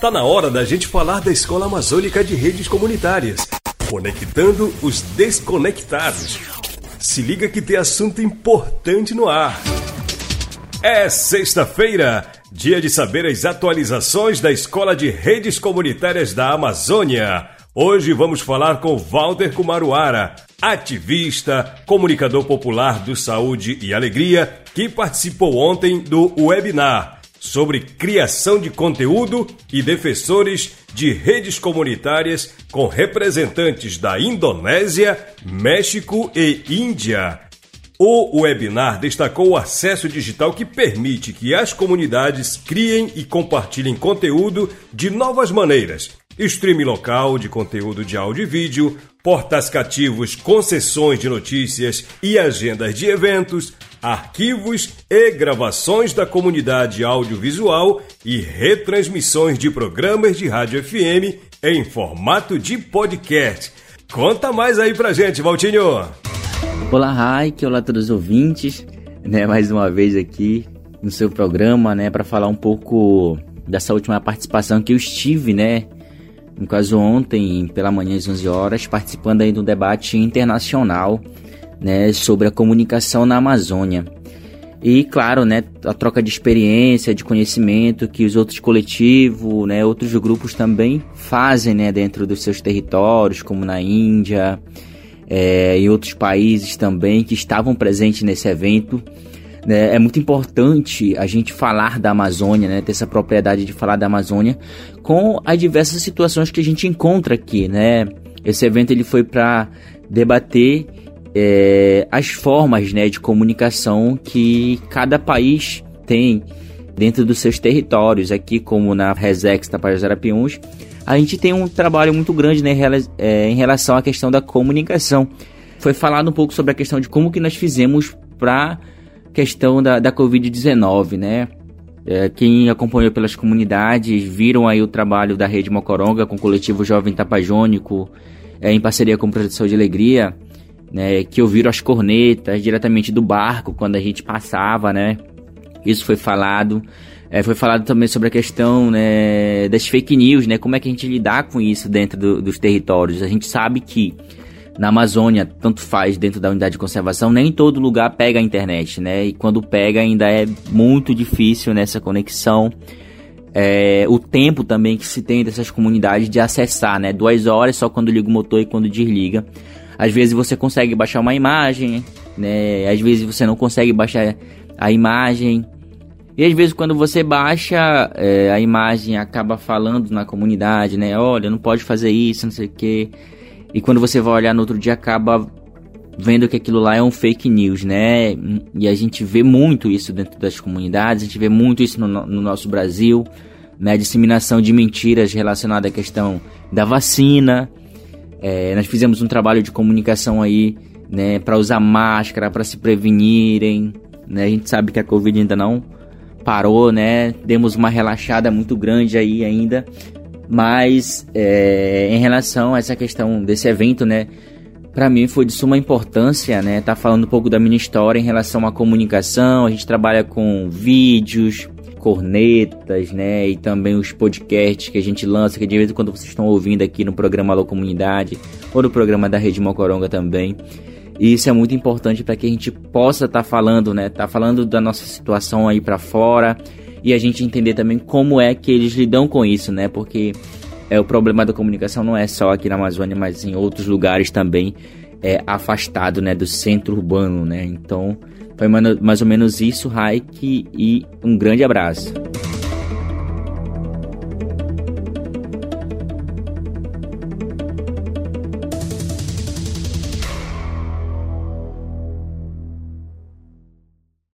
Tá na hora da gente falar da Escola Amazônica de Redes Comunitárias, conectando os desconectados. Se liga que tem assunto importante no ar. É sexta-feira, dia de saber as atualizações da Escola de Redes Comunitárias da Amazônia. Hoje vamos falar com Walter Kumaruara, ativista, comunicador popular do Saúde e Alegria, que participou ontem do webinar sobre criação de conteúdo e defensores de redes comunitárias com representantes da Indonésia, México e Índia. O webinar destacou o acesso digital que permite que as comunidades criem e compartilhem conteúdo de novas maneiras. Stream local de conteúdo de áudio e vídeo, portais cativos com sessões de notícias e agendas de eventos, arquivos e gravações da comunidade audiovisual e retransmissões de programas de rádio FM em formato de podcast. Conta mais aí pra gente, Valtinho! Olá, Raik, olá a todos os ouvintes, né, mais uma vez aqui no seu programa, né, para falar um pouco dessa última participação que eu estive, né, no caso ontem, pela manhã às 11 horas, participando aí do debate internacional, né, sobre a comunicação na Amazônia. E claro, né, a troca de experiência, de conhecimento que os outros coletivos, né, outros grupos também fazem, né, dentro dos seus territórios, como na Índia, é, e outros países também que estavam presentes nesse evento. Né? É muito importante a gente falar da Amazônia, né? ter essa propriedade de falar da Amazônia com as diversas situações que a gente encontra aqui. Né? Esse evento ele foi para debater é, as formas né, de comunicação que cada país tem dentro dos seus territórios. Aqui, como na Resex Tapajós Arapiuns, a gente tem um trabalho muito grande né, é, em relação à questão da comunicação. Foi falado um pouco sobre a questão de como que nós fizemos para questão da, da Covid-19, né? É, quem acompanhou pelas comunidades viram aí o trabalho da Rede Mocoronga com o coletivo Jovem Tapajônico, é, em parceria com o Projeto de Alegria, né? Que ouviram as cornetas diretamente do barco quando a gente passava, né? Isso foi falado. É, foi falado também sobre a questão né, das fake news, né? Como é que a gente lidar com isso dentro do, dos territórios? A gente sabe que na Amazônia, tanto faz dentro da unidade de conservação, nem todo lugar pega a internet, né? E quando pega ainda é muito difícil nessa conexão. É, o tempo também que se tem dessas comunidades de acessar, né? Duas horas só quando liga o motor e quando desliga. Às vezes você consegue baixar uma imagem, né? Às vezes você não consegue baixar a imagem. E às vezes quando você baixa, é, a imagem acaba falando na comunidade, né? Olha, não pode fazer isso, não sei o quê. E quando você vai olhar no outro dia, acaba vendo que aquilo lá é um fake news, né? E a gente vê muito isso dentro das comunidades, a gente vê muito isso no, no nosso Brasil, né? A disseminação de mentiras relacionadas à questão da vacina. É, nós fizemos um trabalho de comunicação aí, né? Para usar máscara, para se prevenirem, né? A gente sabe que a Covid ainda não parou, né? Demos uma relaxada muito grande aí ainda, mas é, em relação a essa questão desse evento, né? Para mim foi de suma importância, né? Tá falando um pouco da minha história em relação à comunicação. A gente trabalha com vídeos, cornetas, né? E também os podcasts que a gente lança, que de vez em quando vocês estão ouvindo aqui no programa Alô Comunidade ou no programa da Rede Mocoronga também. E isso é muito importante para que a gente possa estar tá falando, né? Tá falando da nossa situação aí para fora e a gente entender também como é que eles lidam com isso, né? Porque é, o problema da comunicação não é só aqui na Amazônia, mas em outros lugares também é afastado, né, do centro urbano, né? Então, foi mais ou menos isso, Raik, e um grande abraço.